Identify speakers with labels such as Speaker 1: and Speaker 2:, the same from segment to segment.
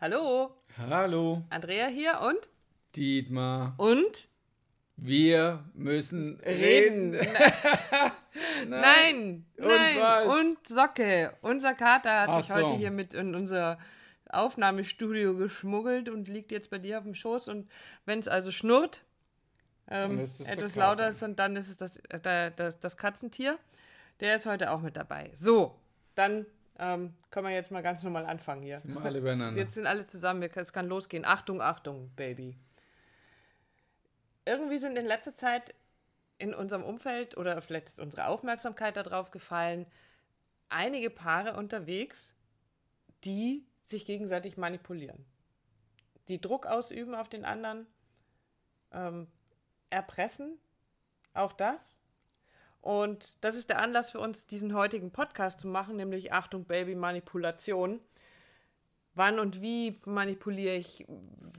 Speaker 1: Hallo,
Speaker 2: Hallo,
Speaker 1: Andrea hier und?
Speaker 2: Dietmar.
Speaker 1: Und?
Speaker 2: Wir müssen reden.
Speaker 1: Reden. Nein,
Speaker 2: Und
Speaker 1: nein. Und Socke. Unser Kater hat
Speaker 2: Ach
Speaker 1: sich heute
Speaker 2: so.
Speaker 1: hier mit in unser Aufnahmestudio geschmuggelt und liegt jetzt bei dir auf dem Schoß. Und wenn es also schnurrt, ähm, etwas lauter ist, und dann ist es das, äh, das, das Katzentier. Der ist heute auch mit dabei. So, dann ähm, können wir jetzt mal ganz normal anfangen hier.
Speaker 2: Sind wir alle beieinander.
Speaker 1: Jetzt sind alle zusammen, wir- es kann losgehen. Achtung, Achtung, Baby. Irgendwie sind in letzter Zeit in unserem Umfeld oder vielleicht ist unsere Aufmerksamkeit darauf gefallen, einige Paare unterwegs, die sich gegenseitig manipulieren. Die Druck ausüben auf den anderen, ähm, erpressen, auch das. Und das ist der Anlass für uns, diesen heutigen Podcast zu machen, nämlich Achtung, Baby, Manipulation. Wann und wie manipuliere ich?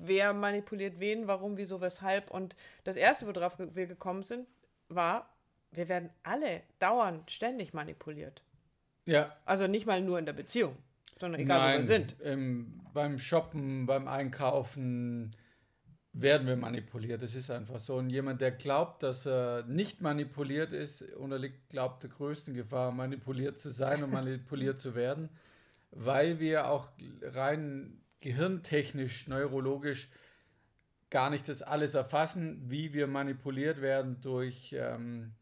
Speaker 1: Wer manipuliert wen? Warum, wieso, weshalb? Und das Erste, worauf wir gekommen sind, war, wir werden alle dauernd, ständig manipuliert.
Speaker 2: ja,
Speaker 1: Also nicht mal nur in der Beziehung, sondern egal, wo wir
Speaker 2: nein,
Speaker 1: sind.
Speaker 2: ähm, beim Shoppen, beim Einkaufen werden wir manipuliert. Das ist einfach so. Und jemand, der glaubt, dass er nicht manipuliert ist, unterliegt, glaubt der größten Gefahr, manipuliert zu sein und manipuliert zu werden, weil wir auch rein gehirntechnisch, neurologisch gar nicht das alles erfassen, wie wir manipuliert werden durch, ähm,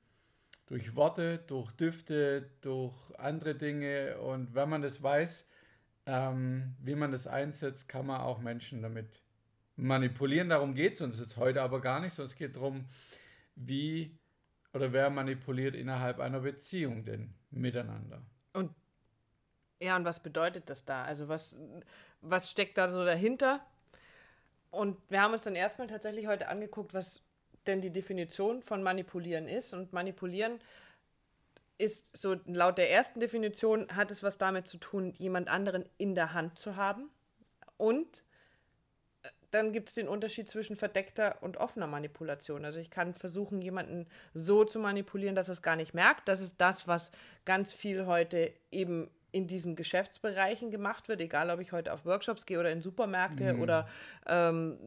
Speaker 2: durch Worte, durch Düfte, durch andere Dinge. Und wenn man das weiß, ähm, wie man das einsetzt, kann man auch Menschen damit manipulieren. Darum geht es uns jetzt heute aber gar nicht, sondern es geht darum, wie oder wer manipuliert innerhalb einer Beziehung denn miteinander.
Speaker 1: Und ja, und was bedeutet das da? Also was, was steckt da so dahinter? Und wir haben uns dann erstmal tatsächlich heute angeguckt, was denn die Definition von manipulieren ist. Und manipulieren ist so laut der ersten Definition hat es was damit zu tun, jemand anderen in der Hand zu haben. Und dann gibt es den Unterschied zwischen verdeckter und offener Manipulation. Also ich kann versuchen, jemanden so zu manipulieren, dass er es gar nicht merkt. Das ist das, was ganz viel heute eben in diesen Geschäftsbereichen gemacht wird, egal ob ich heute auf Workshops gehe oder in Supermärkte oder ähm,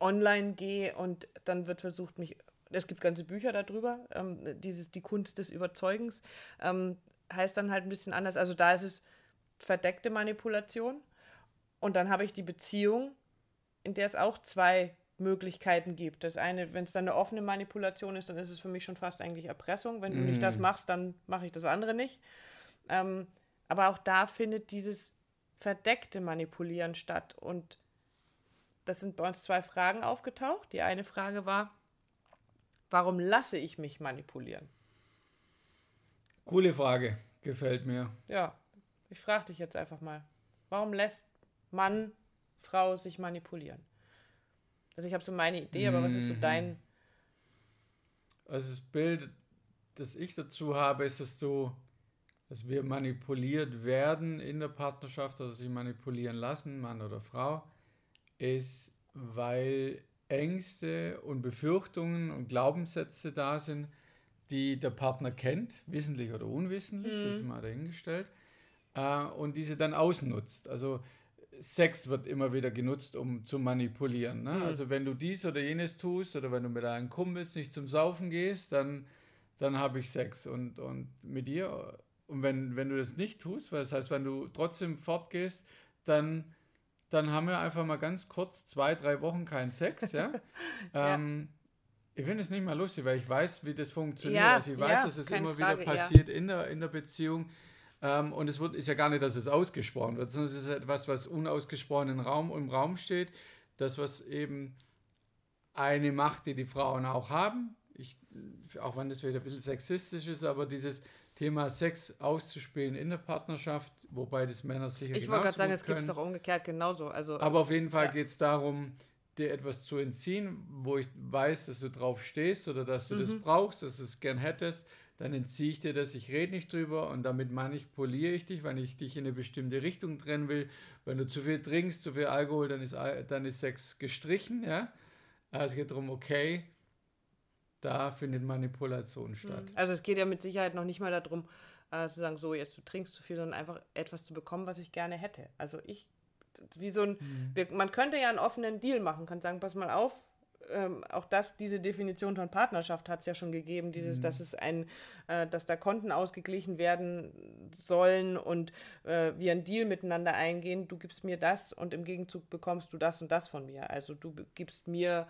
Speaker 1: online gehe und dann wird versucht, mich, es gibt ganze Bücher darüber, ähm, dieses, die Kunst des Überzeugens, ähm, heißt dann halt ein bisschen anders. Also da ist es verdeckte Manipulation und dann habe ich die Beziehung, in der es auch zwei Möglichkeiten gibt. Das eine, wenn es dann eine offene Manipulation ist, dann ist es für mich schon fast eigentlich Erpressung. Wenn du nicht das machst, dann mache ich das andere nicht. Ähm, aber auch da findet dieses verdeckte Manipulieren statt. Und das sind bei uns zwei Fragen aufgetaucht. Die eine Frage war, warum lasse ich mich manipulieren?
Speaker 2: Coole Frage, gefällt mir.
Speaker 1: Ja, ich frage dich jetzt einfach mal, warum lässt Mann, Frau sich manipulieren? Also ich habe so meine Idee, aber was ist so dein...
Speaker 2: Also das Bild, das ich dazu habe, ist, dass du, dass wir manipuliert werden in der Partnerschaft oder sich manipulieren lassen, Mann oder Frau, ist, weil Ängste und Befürchtungen und Glaubenssätze da sind, die der Partner kennt, wissentlich oder unwissentlich, das ist mal dahingestellt, äh, und diese dann ausnutzt. Also Sex wird immer wieder genutzt, um zu manipulieren. Ne? Also wenn du dies oder jenes tust oder wenn du mit deinen Kumpels nicht zum Saufen gehst, dann, dann habe ich Sex und, und mit dir. Und wenn, wenn du das nicht tust, weil das heißt, wenn du trotzdem fortgehst, dann, dann haben wir einfach mal ganz kurz zwei, drei Wochen keinen Sex. Ja?
Speaker 1: Ja.
Speaker 2: Ähm, ich finde es nicht mal lustig, weil ich weiß, wie das funktioniert.
Speaker 1: Ja,
Speaker 2: also ich weiß,
Speaker 1: ja,
Speaker 2: dass es immer
Speaker 1: Frage,
Speaker 2: wieder passiert in, der, in der Beziehung. Ähm, und es wird, ist ja gar nicht, dass es ausgesprochen wird, sondern es ist etwas, was unausgesprochen im Raum, im Raum steht. Das, was eben eine Macht, die die Frauen auch haben. Ich, auch wenn das wieder ein bisschen sexistisch ist, aber dieses Thema Sex auszuspielen in der Partnerschaft, wobei das Männer sicher
Speaker 1: Ich wollte gerade sagen, es gibt es doch umgekehrt genauso. Also
Speaker 2: Aber auf jeden Fall
Speaker 1: Ja.
Speaker 2: geht es darum, dir etwas zu entziehen, wo ich weiß, dass du drauf stehst oder dass du das
Speaker 1: Mhm.
Speaker 2: brauchst, dass du es gern hättest, dann entziehe ich dir das, ich rede nicht drüber und damit manipuliere ich dich, wenn ich dich in eine bestimmte Richtung trennen will. Wenn du zu viel trinkst, zu viel Alkohol, dann ist, dann ist Sex gestrichen, ja. Also es geht darum, okay, da findet Manipulation statt.
Speaker 1: Also es geht ja mit Sicherheit noch nicht mal darum, äh, zu sagen, so jetzt du trinkst zu viel, sondern einfach etwas zu bekommen, was ich gerne hätte. Also ich wie so ein, wir, man könnte ja einen offenen Deal machen, kann sagen, pass mal auf, ähm, auch das, diese Definition von Partnerschaft hat es ja schon gegeben, dieses, dass es ein, äh, dass da Konten ausgeglichen werden sollen und äh, wir einen Deal miteinander eingehen, du gibst mir das und im Gegenzug bekommst du das und das von mir. Also du gibst mir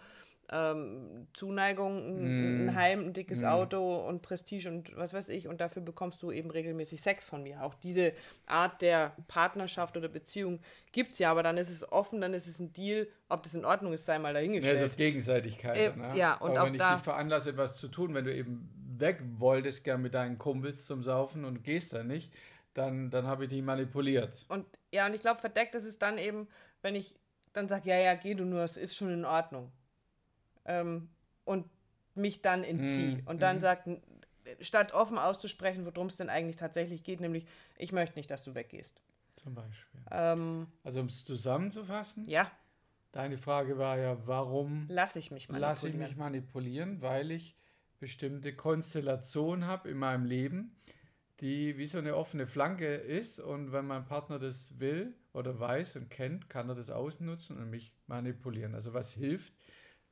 Speaker 1: ähm, Zuneigung, ein, ein Heim, ein dickes Auto und Prestige und was weiß ich und dafür bekommst du eben regelmäßig Sex von mir. Auch diese Art der Partnerschaft oder Beziehung gibt es ja, aber dann ist es offen, dann ist es ein Deal, ob das in Ordnung ist, sei mal
Speaker 2: Ja,
Speaker 1: dahingestellt.
Speaker 2: ist auf Gegenseitigkeit.
Speaker 1: Äh,
Speaker 2: ne?
Speaker 1: ja, und
Speaker 2: Aber
Speaker 1: auch
Speaker 2: wenn ich
Speaker 1: da-
Speaker 2: dich veranlasse, etwas zu tun, wenn du eben weg wolltest, gern mit deinen Kumpels zum Saufen und gehst dann nicht, dann, dann habe ich dich manipuliert.
Speaker 1: Und ja, und ich glaube, verdeckt ist es dann eben, wenn ich dann sage, ja, ja, geh du nur, es ist schon in Ordnung. Ähm, und mich dann entziehe.
Speaker 2: Mhm,
Speaker 1: Und dann
Speaker 2: mhm.
Speaker 1: sagt, statt offen auszusprechen, worum es denn eigentlich tatsächlich geht, nämlich, ich möchte nicht, dass du weggehst.
Speaker 2: Zum Beispiel.
Speaker 1: Ähm,
Speaker 2: Also um es zusammenzufassen,
Speaker 1: ja,
Speaker 2: deine Frage war ja, warum
Speaker 1: lasse ich mich mal
Speaker 2: lasse ich mich manipulieren? Weil ich bestimmte Konstellation habe in meinem Leben, die wie so eine offene Flanke ist und wenn mein Partner das will oder weiß und kennt, kann er das ausnutzen und mich manipulieren. Also was hilft,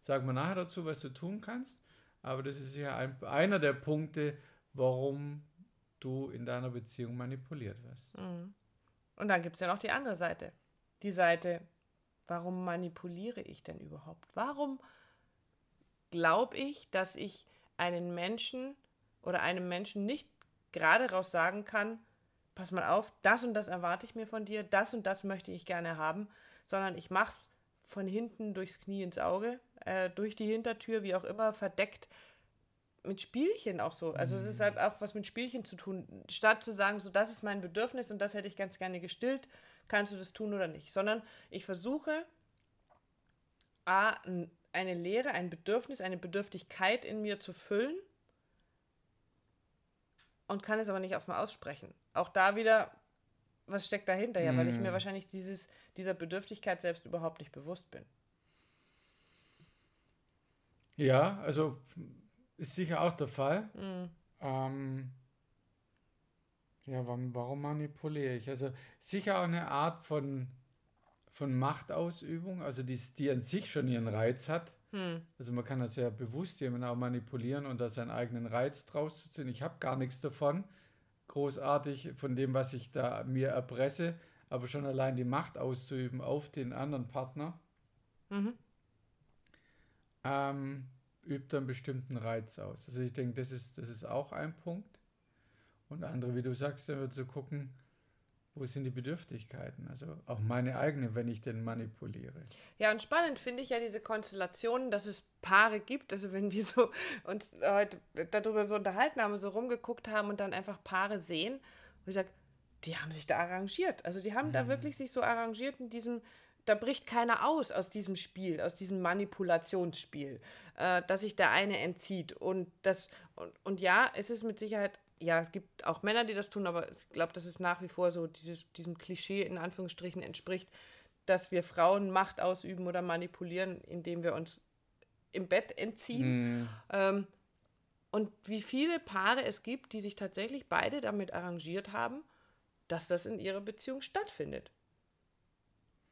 Speaker 2: sagen wir nachher dazu, was du tun kannst, aber das ist ja ein, einer der Punkte, warum du in deiner Beziehung manipuliert wirst.
Speaker 1: Mhm. Und dann gibt es ja noch die andere Seite. Die Seite, warum manipuliere ich denn überhaupt? Warum glaube ich, dass ich einen Menschen oder einem Menschen nicht gerade raus sagen kann, pass mal auf, das und das erwarte ich mir von dir, das und das möchte ich gerne haben, sondern ich mache es von hinten durchs Knie ins Auge, äh, durch die Hintertür, wie auch immer, verdeckt mit Spielchen auch so. Also es ist halt auch was mit Spielchen zu tun. Statt zu sagen, so das ist mein Bedürfnis und das hätte ich ganz gerne gestillt, kannst du das tun oder nicht. Sondern ich versuche, A, eine Leere, ein Bedürfnis, eine Bedürftigkeit in mir zu füllen und kann es aber nicht offen aussprechen. Auch da wieder, was steckt dahinter? Ja, weil ich mir wahrscheinlich dieses, dieser Bedürftigkeit selbst überhaupt nicht bewusst bin.
Speaker 2: Ja, also ist sicher auch der Fall. Ähm, ja, warum, warum manipuliere ich? Also sicher auch eine Art von, von Machtausübung, also die, die an sich schon ihren Reiz hat. Also man kann das ja bewusst jemanden auch manipulieren und da seinen eigenen Reiz draus zu ziehen. Ich habe gar nichts davon, großartig von dem, was ich da mir erpresse, aber schon allein die Macht auszuüben auf den anderen Partner ähm, übt einen bestimmten Reiz aus. Also ich denke, das ist, das ist auch ein Punkt. Und der andere, wie du sagst, dann wird zu gucken, wo sind die Bedürftigkeiten? Also auch meine eigene, wenn ich den manipuliere.
Speaker 1: Ja, und spannend finde ich ja diese Konstellationen, dass es Paare gibt. Also wenn wir so uns heute darüber so unterhalten haben, so rumgeguckt haben und dann einfach Paare sehen, wo ich sage, die haben sich da arrangiert. Also die haben da wirklich sich so arrangiert in diesem, da bricht keiner aus aus diesem Spiel, aus diesem Manipulationsspiel, äh, dass sich der eine entzieht. Und das, und, und ja, es ist mit Sicherheit, ja, es gibt auch Männer, die das tun, aber ich glaube, dass es nach wie vor so dieses, diesem Klischee in Anführungsstrichen entspricht, dass wir Frauen Macht ausüben oder manipulieren, indem wir uns im Bett entziehen. Ähm, und wie viele Paare es gibt, die sich tatsächlich beide damit arrangiert haben, dass das in ihrer Beziehung stattfindet.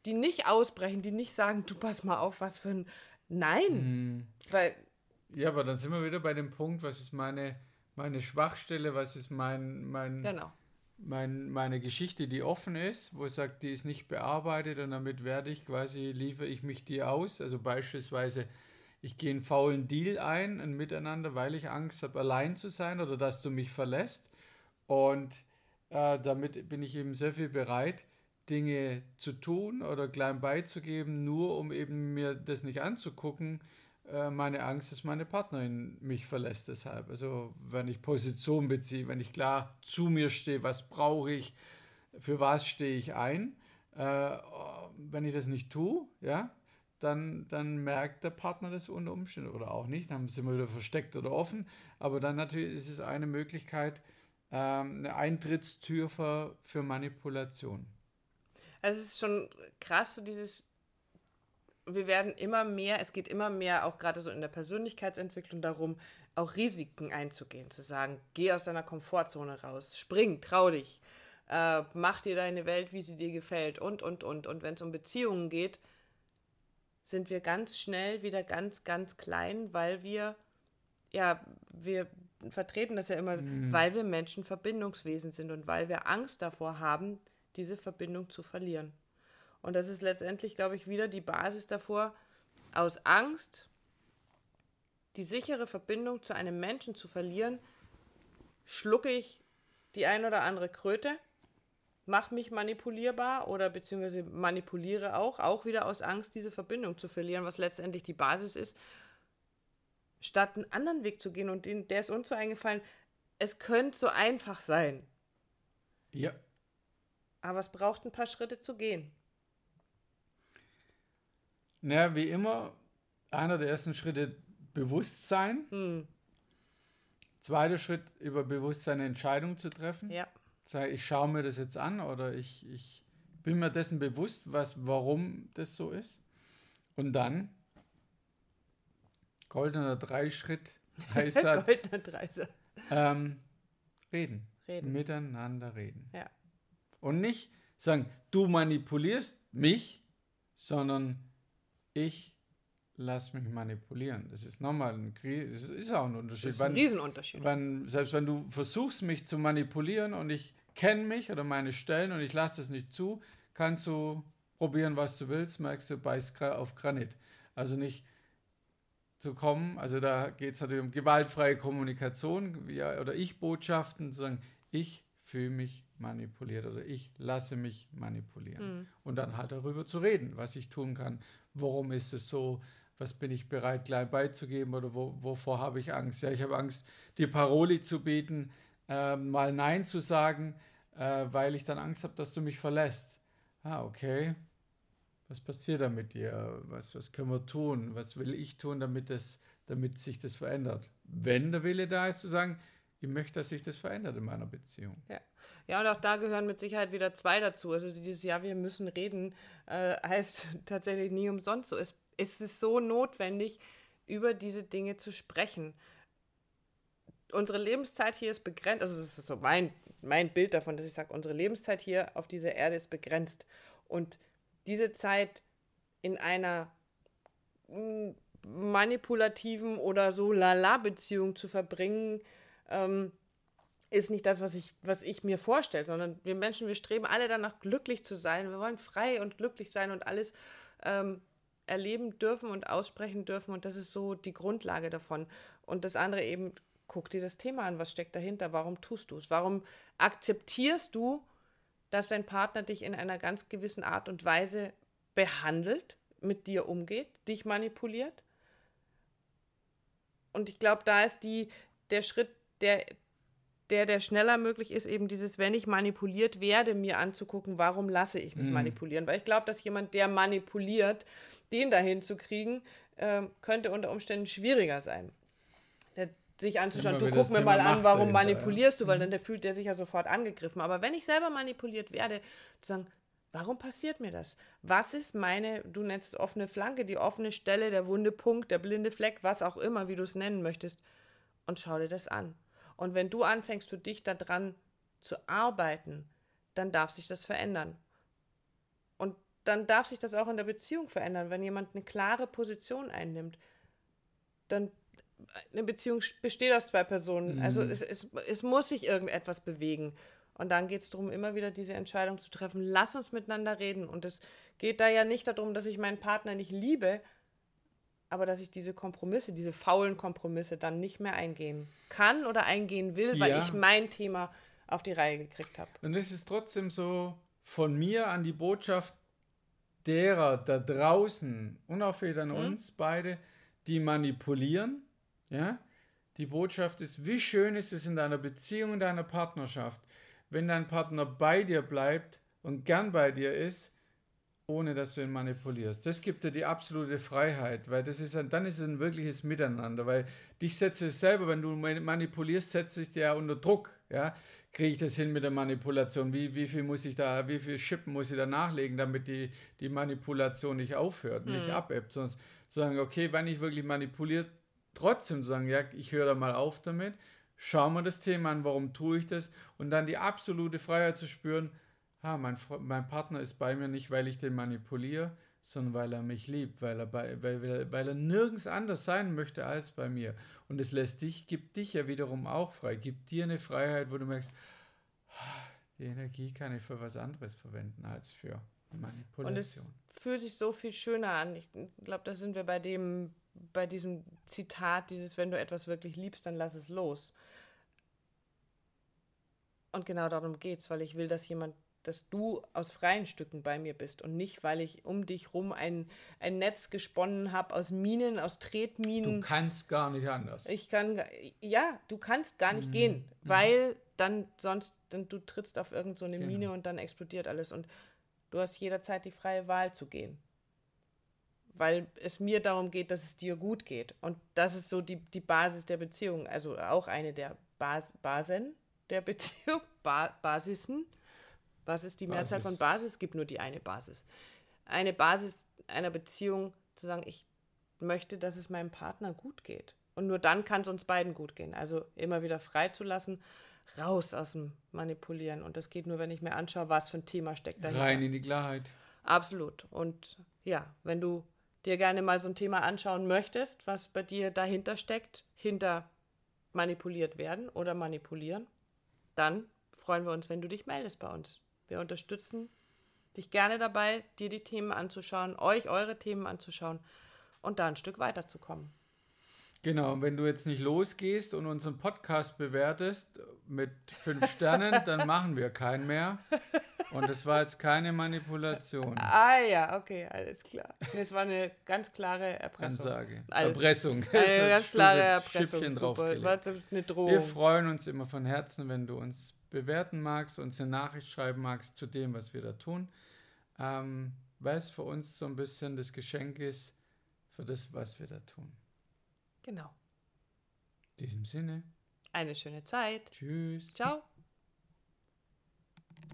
Speaker 1: Die nicht ausbrechen, die nicht sagen, du pass mal auf, was für ein Nein. Weil,
Speaker 2: Ja, aber dann sind wir wieder bei dem Punkt, was ist meine, meine Schwachstelle, was ist mein, mein,
Speaker 1: genau.
Speaker 2: mein, meine Geschichte, die offen ist, wo es sagt, die ist nicht bearbeitet und damit werde ich quasi, liefere ich mich dir aus. Also beispielsweise, ich gehe einen faulen Deal ein, ein Miteinander, weil ich Angst habe, allein zu sein oder dass du mich verlässt. Und äh, damit bin ich eben sehr viel bereit, Dinge zu tun oder klein beizugeben, nur um eben mir das nicht anzugucken. Äh, meine Angst, dass meine Partnerin mich verlässt deshalb. Also wenn ich Position beziehe, wenn ich klar zu mir stehe, was brauche ich, für was stehe ich ein. Äh, wenn ich das nicht tue, ja, dann, dann merkt der Partner das unter Umständen oder auch nicht. Dann sind wir wieder versteckt oder offen. Aber dann natürlich ist es eine Möglichkeit, ähm, eine Eintrittstür für, für Manipulation.
Speaker 1: Also es ist schon krass, so dieses, wir werden immer mehr, es geht immer mehr auch gerade so in der Persönlichkeitsentwicklung darum, auch Risiken einzugehen, zu sagen, geh aus deiner Komfortzone raus, spring, trau dich. äh, mach dir deine Welt, wie sie dir gefällt und, und, und. Und wenn es um Beziehungen geht, sind wir ganz schnell wieder ganz, ganz klein, weil wir, ja, wir vertreten das ja immer, mhm. weil wir Menschen Verbindungswesen sind und weil wir Angst davor haben, diese Verbindung zu verlieren. Und das ist letztendlich, glaube ich, wieder die Basis davor, aus Angst die sichere Verbindung zu einem Menschen zu verlieren, schlucke ich die ein oder andere Kröte, mache mich manipulierbar oder beziehungsweise manipuliere auch, auch wieder aus Angst, diese Verbindung zu verlieren, was letztendlich die Basis ist, statt einen anderen Weg zu gehen. Und den, der ist uns so eingefallen, es könnte so einfach sein.
Speaker 2: Ja.
Speaker 1: Aber es braucht ein paar Schritte zu gehen.
Speaker 2: Naja, wie immer, einer der ersten Schritte Bewusstsein. Hm. Zweiter Schritt, über Bewusstsein eine Entscheidung zu treffen.
Speaker 1: Ja.
Speaker 2: Sag, ich schaue mir das jetzt an oder ich, ich bin mir dessen bewusst, was, warum das so ist. Und dann goldener Dreischritt, Dreisatz. goldener Dreisatz. Ähm, reden. reden. Miteinander reden.
Speaker 1: Ja.
Speaker 2: Und nicht sagen, du manipulierst mich, sondern ich lass mich manipulieren. Das ist nochmal ein das ist auch ein Unterschied. Das
Speaker 1: ist ein Riesenunterschied.
Speaker 2: Wenn, selbst wenn du versuchst, mich zu manipulieren und ich kenne mich oder meine Stellen und ich lasse das nicht zu, kannst du probieren, was du willst, merkst du, beißt auf Granit. Also nicht zu kommen, also da geht es natürlich um gewaltfreie Kommunikation ja, oder Ich-Botschaften, zu sagen, ich fühle mich manipuliert oder ich lasse mich manipulieren. Mhm. Und dann halt darüber zu reden, was ich tun kann, warum ist es so, was bin ich bereit gleich beizugeben oder wo, wovor habe ich Angst? Ja, ich habe Angst, dir Paroli zu bieten, äh, mal Nein zu sagen, äh, weil ich dann Angst habe, dass du mich verlässt. Ah, okay. Was passiert da mit dir? Was, was können wir tun? Was will ich tun, damit, das, damit sich das verändert? Wenn der Wille da ist, zu sagen, ich möchte, dass sich das verändert in meiner Beziehung.
Speaker 1: Ja. Ja, und auch da gehören mit Sicherheit wieder zwei dazu. Also dieses Jahr, wir müssen reden, äh, heißt tatsächlich nie umsonst so. Es, es ist so notwendig, über diese Dinge zu sprechen. Unsere Lebenszeit hier ist begrenzt, also das ist so mein, mein Bild davon, dass ich sage, unsere Lebenszeit hier auf dieser Erde ist begrenzt. Und diese Zeit in einer mm, manipulativen oder so Lala-Beziehung zu verbringen, ähm, ist nicht das, was ich, was ich mir vorstelle, sondern wir Menschen, wir streben alle danach, glücklich zu sein. Wir wollen frei und glücklich sein und alles ähm, erleben dürfen und aussprechen dürfen. Und das ist so die Grundlage davon. Und das andere eben, guck dir das Thema an, was steckt dahinter, warum tust du es? Warum akzeptierst du, dass dein Partner dich in einer ganz gewissen Art und Weise behandelt, mit dir umgeht, dich manipuliert? Und ich glaube, da ist die, der Schritt, der, der, der schneller möglich ist, eben dieses, wenn ich manipuliert werde, mir anzugucken, warum lasse ich mich mhm. manipulieren. Weil ich glaube, dass jemand, der manipuliert, den dahin zu kriegen, äh, könnte unter Umständen schwieriger sein. Sich anzuschauen, du guck mir mal an, warum manipulierst ja. du, weil mhm. dann der fühlt der sich ja sofort angegriffen. Aber wenn ich selber manipuliert werde, zu sagen, warum passiert mir das? Was ist meine, du nennst es offene Flanke, die offene Stelle, der wunde Punkt, der blinde Fleck, was auch immer, wie du es nennen möchtest. Und schau dir das an. Und wenn du anfängst, für dich daran zu arbeiten, dann darf sich das verändern. Und dann darf sich das auch in der Beziehung verändern. Wenn jemand eine klare Position einnimmt, dann eine Beziehung besteht aus zwei Personen. Mhm. Also es, es, es muss sich irgendetwas bewegen. Und dann geht es darum, immer wieder diese Entscheidung zu treffen. Lass uns miteinander reden. Und es geht da ja nicht darum, dass ich meinen Partner nicht liebe, aber dass ich diese Kompromisse, diese faulen Kompromisse dann nicht mehr eingehen kann oder eingehen will, weil ja. ich mein Thema auf die Reihe gekriegt habe.
Speaker 2: Und es ist trotzdem so von mir an die Botschaft derer da draußen für an mhm. uns beide, die manipulieren, ja, die Botschaft ist, wie schön ist es in deiner Beziehung, in deiner Partnerschaft, wenn dein Partner bei dir bleibt und gern bei dir ist, ohne dass du ihn manipulierst. Das gibt dir die absolute Freiheit, weil das ist ein, dann ist es ein wirkliches Miteinander, weil dich setze es selber, wenn du manipulierst, setze ich dir ja unter Druck, ja, kriege ich das hin mit der Manipulation, wie, wie viel muss ich da, wie viel Schippen muss ich da nachlegen, damit die, die Manipulation nicht aufhört, mhm. nicht abebbt, sonst zu sagen, okay, wenn ich wirklich manipuliert, trotzdem sagen, ja, ich höre da mal auf damit, schau mir das Thema an, warum tue ich das? Und dann die absolute Freiheit zu spüren, ah, mein, mein Partner ist bei mir nicht, weil ich den manipuliere, sondern weil er mich liebt, weil er, bei, weil, weil er nirgends anders sein möchte als bei mir. Und es lässt dich, gibt dich ja wiederum auch frei, gibt dir eine Freiheit, wo du merkst, die Energie kann ich für was anderes verwenden als für Manipulation.
Speaker 1: Fühlt sich so viel schöner an. Ich glaube, da sind wir bei dem, bei diesem Zitat, dieses, wenn du etwas wirklich liebst, dann lass es los. Und genau darum geht es, weil ich will, dass jemand dass du aus freien Stücken bei mir bist und nicht, weil ich um dich rum ein, ein Netz gesponnen habe aus Minen, aus Tretminen.
Speaker 2: Du kannst gar nicht anders.
Speaker 1: Ich kann, ja, du kannst gar nicht mhm. gehen, weil dann sonst, dann, du trittst auf irgendeine so genau. Mine und dann explodiert alles und du hast jederzeit die freie Wahl zu gehen. Weil es mir darum geht, dass es dir gut geht. Und das ist so die, die Basis der Beziehung, also auch eine der Bas Basen der Beziehung, ba Basisen was ist die Mehrzahl Basis. von Basis? Es gibt nur die eine Basis. Eine Basis einer Beziehung zu sagen, ich möchte, dass es meinem Partner gut geht. Und nur dann kann es uns beiden gut gehen. Also immer wieder freizulassen, raus aus dem Manipulieren. Und das geht nur, wenn ich mir anschaue, was für ein Thema steckt
Speaker 2: dahinter. Rein in die Klarheit.
Speaker 1: Absolut. Und ja, wenn du dir gerne mal so ein Thema anschauen möchtest, was bei dir dahinter steckt, hinter manipuliert werden oder manipulieren, dann freuen wir uns, wenn du dich meldest bei uns. Wir unterstützen dich gerne dabei, dir die Themen anzuschauen, euch eure Themen anzuschauen und da ein Stück weiterzukommen.
Speaker 2: Genau, und wenn du jetzt nicht losgehst und unseren Podcast bewertest mit fünf Sternen, dann machen wir keinen mehr. Und es war jetzt keine Manipulation.
Speaker 1: Ah ja, okay, alles klar. Das war eine ganz klare Erpressung.
Speaker 2: Ansage. Alles, Erpressung.
Speaker 1: Eine ganz klare Erpressung. Super.
Speaker 2: Eine Drohung. Wir freuen uns immer von Herzen, wenn du uns bewerten magst, uns eine Nachricht schreiben magst zu dem, was wir da tun, ähm, weil es für uns so ein bisschen das Geschenk ist für das, was wir da tun.
Speaker 1: Genau.
Speaker 2: In diesem Sinne.
Speaker 1: Eine schöne Zeit.
Speaker 2: Tschüss.
Speaker 1: Ciao.